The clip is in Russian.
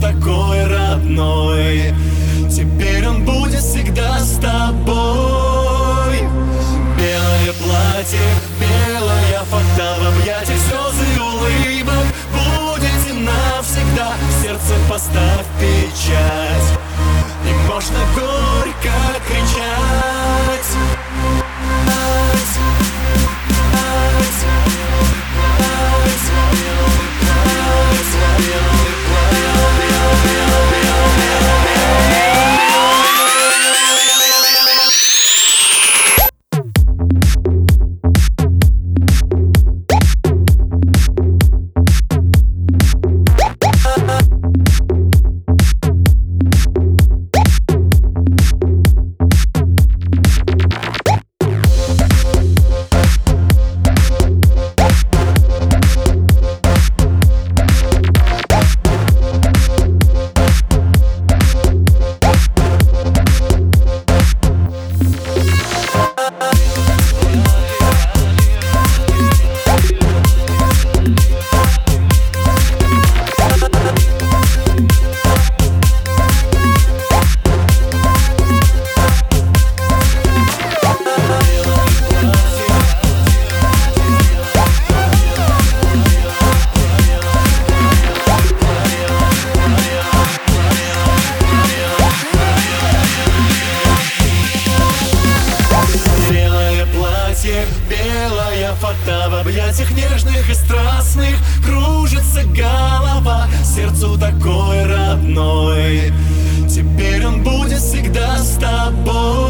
такой родной. Теперь он будет всегда с тобой. Белое платье, белая фата В объятиях слезы улыбок. Будете навсегда в сердце поставить красных кружится голова. Сердцу такой родной. Теперь он будет всегда с тобой.